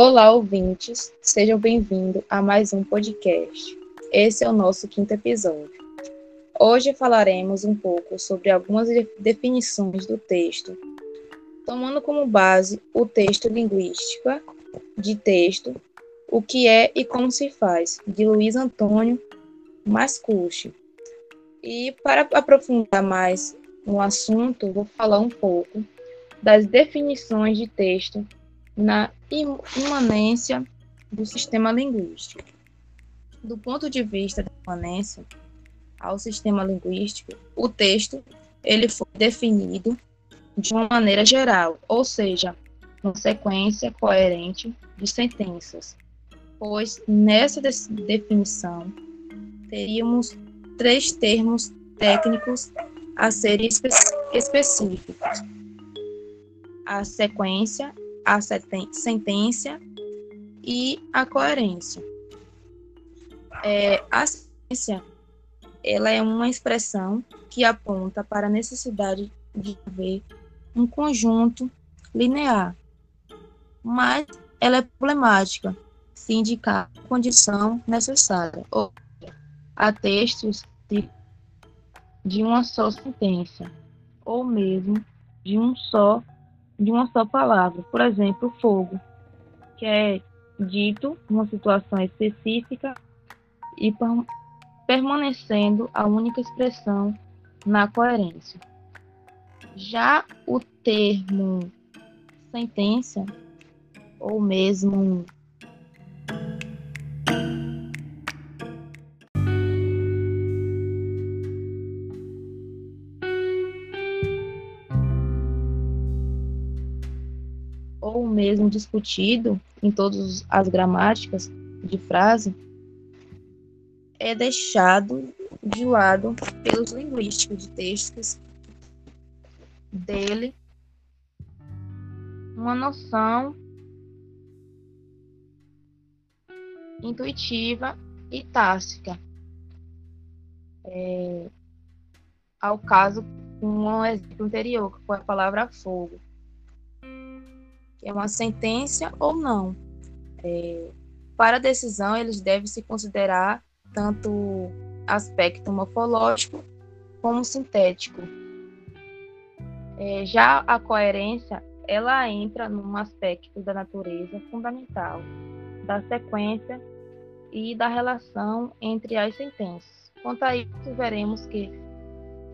Olá, ouvintes, sejam bem-vindos a mais um podcast. Esse é o nosso quinto episódio. Hoje falaremos um pouco sobre algumas definições do texto, tomando como base o texto linguística de texto, o que é e como se faz, de Luiz Antônio Mascucci. E para aprofundar mais no assunto, vou falar um pouco das definições de texto na imanência do sistema linguístico. Do ponto de vista da imanência ao sistema linguístico, o texto ele foi definido de uma maneira geral, ou seja, uma sequência coerente de sentenças, pois nessa definição teríamos três termos técnicos a serem espe específicos: a sequência, a sentença e a coerência. É, a ciência ela é uma expressão que aponta para a necessidade de haver um conjunto linear, mas ela é problemática se indicar a condição necessária, ou a textos de uma só sentença, ou mesmo de um só de uma só palavra. Por exemplo, fogo, que é dito numa situação específica e permanecendo a única expressão na coerência. Já o termo sentença, ou mesmo discutido em todas as gramáticas de frase, é deixado de lado pelos linguísticos de textos dele uma noção intuitiva e tática. É, ao caso, um exemplo anterior, que foi a palavra fogo é uma sentença ou não. É, para a decisão, eles devem se considerar tanto aspecto morfológico como sintético. É, já a coerência, ela entra num aspecto da natureza fundamental, da sequência e da relação entre as sentenças. Quanto a isso, veremos que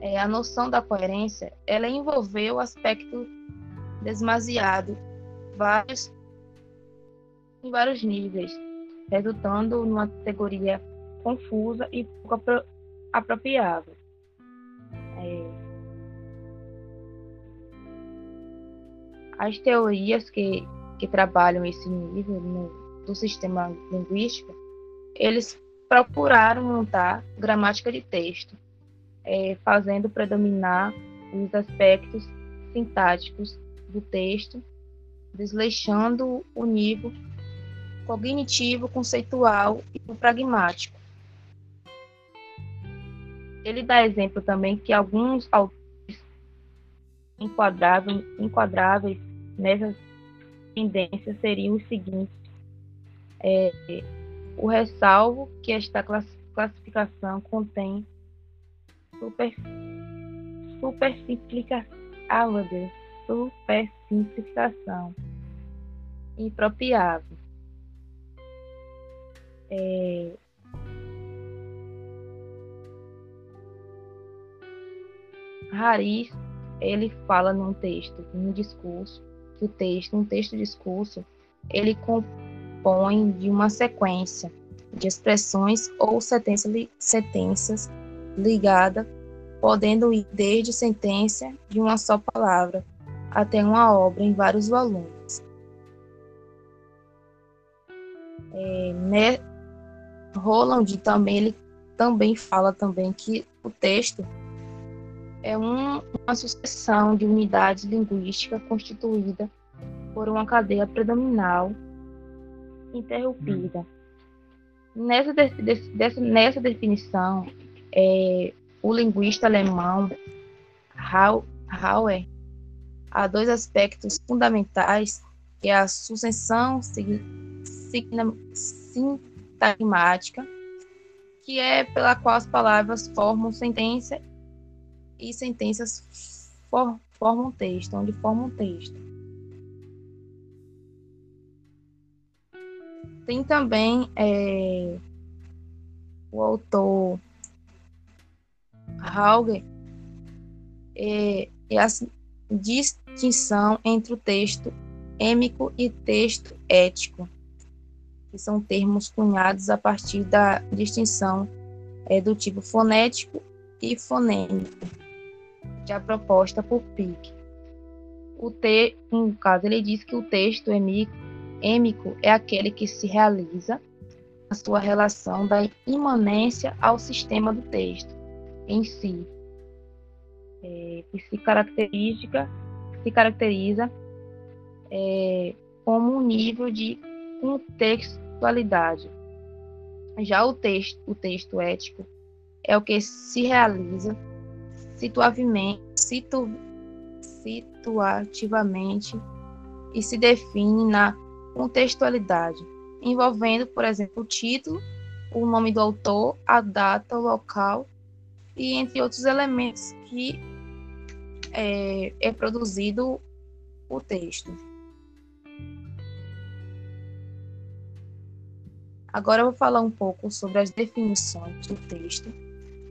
é, a noção da coerência, ela envolveu o aspecto demasiado vários, em vários níveis, resultando numa categoria confusa e pouco apro apropriável. É... As teorias que, que trabalham esse nível no, do sistema linguístico, eles procuraram montar gramática de texto, é, fazendo predominar os aspectos sintáticos do texto desleixando o nível cognitivo, conceitual e pragmático. Ele dá exemplo também que alguns autores enquadráveis, enquadráveis nessas tendências seriam os seguintes. É, o ressalvo que esta classificação contém super, super. Ah, Deus supersimplificação impropriável. É... Haris, ele fala num texto, num discurso, que o texto, um texto-discurso, ele compõe de uma sequência de expressões ou sentenças ligadas, podendo ir desde sentença de uma só palavra até uma obra em vários volumes. É, né, Roland também ele também fala também que o texto é um, uma sucessão de unidades linguísticas constituída por uma cadeia predominal interrompida. Nessa, de, de, nessa definição, é, o linguista alemão Hauer há dois aspectos fundamentais que é a sucessão sintagmática, que é pela qual as palavras formam sentença e sentenças for, formam texto, onde formam texto. Tem também é, o autor Hauger é, é a distinção entre o texto êmico e texto ético, que são termos cunhados a partir da distinção é, do tipo fonético e fonêmico, já proposta por Pick. O te, no caso, ele diz que o texto êmico, êmico é aquele que se realiza a sua relação da imanência ao sistema do texto em si, é, que se caracteriza, se caracteriza é, como um nível de contextualidade. Já o texto, o texto ético é o que se realiza situ, situativamente e se define na contextualidade, envolvendo, por exemplo, o título, o nome do autor, a data, o local e entre outros elementos que é, é produzido o texto. Agora eu vou falar um pouco sobre as definições do texto,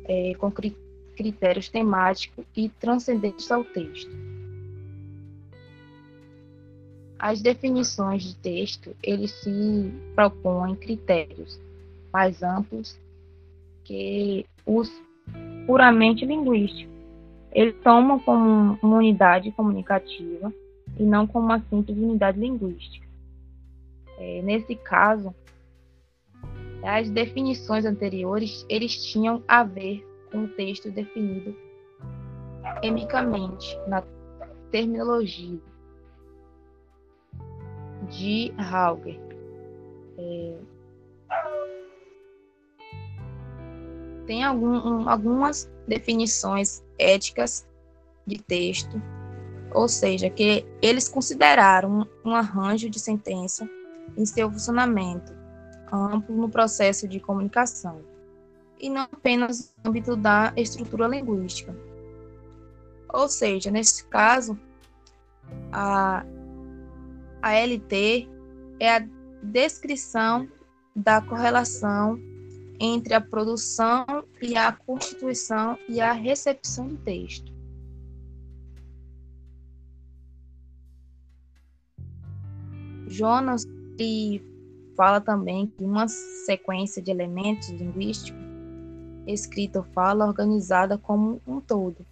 é, com cri critérios temáticos e transcendentes ao texto. As definições de texto, eles se propõem critérios mais amplos que os puramente linguísticos. Eles tomam como uma unidade comunicativa e não como uma simples unidade linguística. É, nesse caso, as definições anteriores eles tinham a ver com o texto definido emicamente na terminologia de Hauger. É, tem algum, um, algumas definições éticas de texto, ou seja, que eles consideraram um, arranjo de sentença em seu funcionamento amplo no processo de comunicação, e não apenas no âmbito da estrutura linguística. Ou seja, nesse caso, a, a LT é a descrição da correlação entre a produção e a constituição e a recepção do texto. Jonas e fala também que uma sequência de elementos linguísticos, escrita ou fala, organizada como um todo,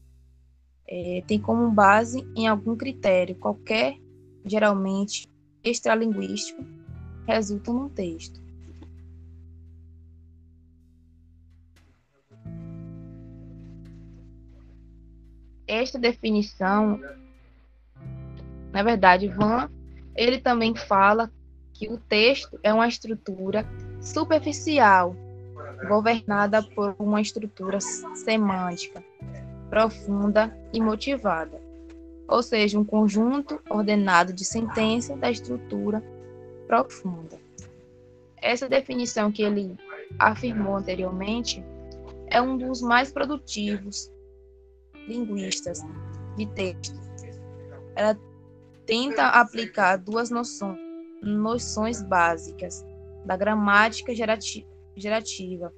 é, tem como base em algum critério, qualquer, geralmente extralinguístico, resulta num texto. Esta definição, na verdade, Van, ele também fala que o texto é uma estrutura superficial, governada por uma estrutura semântica profunda e motivada, ou seja, um conjunto ordenado de sentença da estrutura profunda. Essa definição que ele afirmou anteriormente é um dos mais produtivos linguistas de texto. Ela tenta aplicar duas noções, noções básicas da gramática gerativa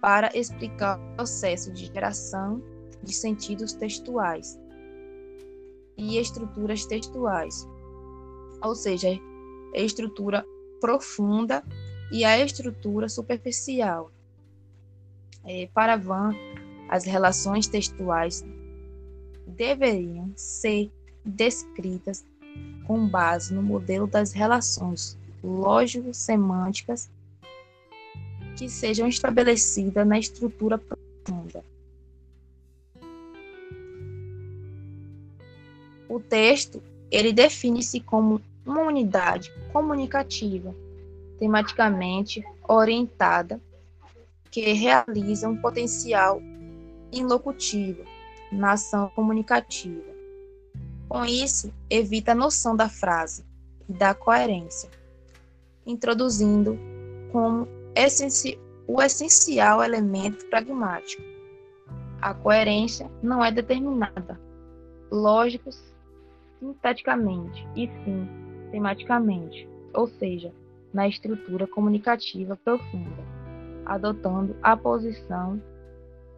para explicar o processo de geração de sentidos textuais e estruturas textuais, ou seja, a estrutura profunda e a estrutura superficial. É, para Van, as relações textuais deveriam ser descritas com base no modelo das relações lógico-semânticas que sejam estabelecidas na estrutura profunda. O texto, ele define-se como uma unidade comunicativa, tematicamente orientada, que realiza um potencial inlocutiva, ação comunicativa. Com isso, evita a noção da frase da coerência, introduzindo como essenci o essencial elemento pragmático. A coerência não é determinada, lógicos sinteticamente, e sim tematicamente, ou seja, na estrutura comunicativa profunda, adotando a posição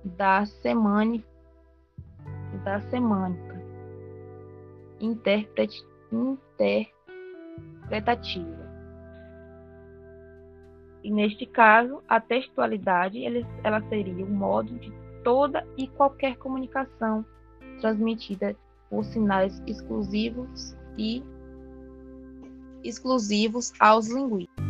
da semântica, da semântica interpretativa. E neste caso, a textualidade ela seria o modo de toda e qualquer comunicação transmitida por sinais exclusivos e exclusivos aos linguistas.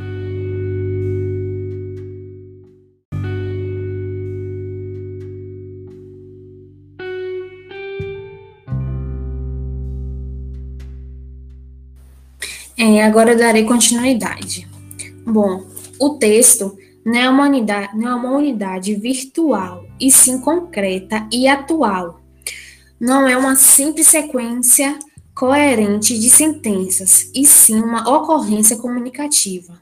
Agora eu darei continuidade. Bom, o texto não é, uma unidade, não é uma unidade virtual, e sim concreta e atual. Não é uma simples sequência coerente de sentenças, e sim uma ocorrência comunicativa.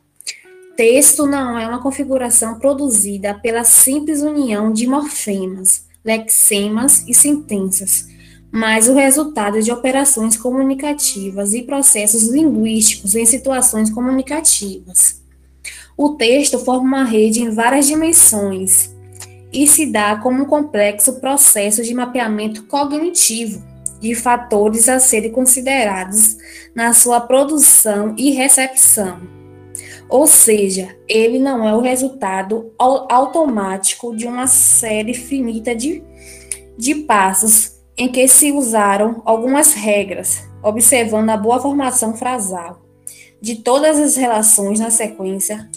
Texto não é uma configuração produzida pela simples união de morfemas, lexemas e sentenças, mas o resultado de operações comunicativas e processos linguísticos em situações comunicativas. O texto forma uma rede em várias dimensões e se dá como um complexo processo de mapeamento cognitivo de fatores a serem considerados na sua produção e recepção. Ou seja, ele não é o resultado automático de uma série finita de, de passos em que se usaram algumas regras, observando a boa formação frasal de todas as relações na sequência,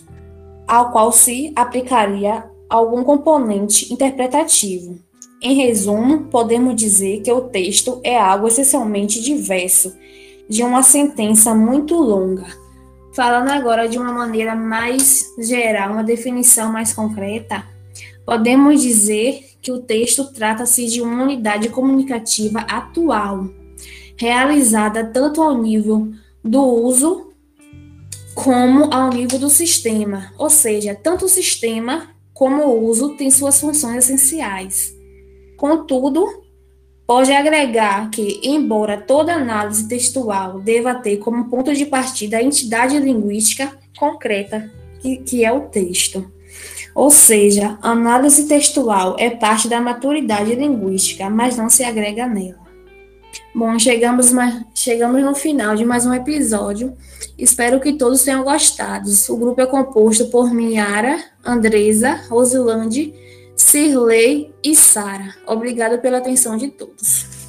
ao qual se aplicaria algum componente interpretativo. Em resumo, podemos dizer que o texto é algo essencialmente diverso, de uma sentença muito longa. Falando agora de uma maneira mais geral, uma definição mais concreta, podemos dizer que o texto trata-se de uma unidade comunicativa atual, realizada tanto ao nível do uso como ao nível do sistema, ou seja, tanto o sistema como o uso têm suas funções essenciais. Contudo, pode agregar que, embora toda análise textual deva ter como ponto de partida a entidade linguística concreta, que, que é o texto, ou seja, análise textual é parte da maturidade linguística, mas não se agrega nela. Bom, chegamos, chegamos no final de mais um episódio. Espero que todos tenham gostado. O grupo é composto por Miara, Andresa, Rosilande, Cirlei e Sara. Obrigada pela atenção de todos.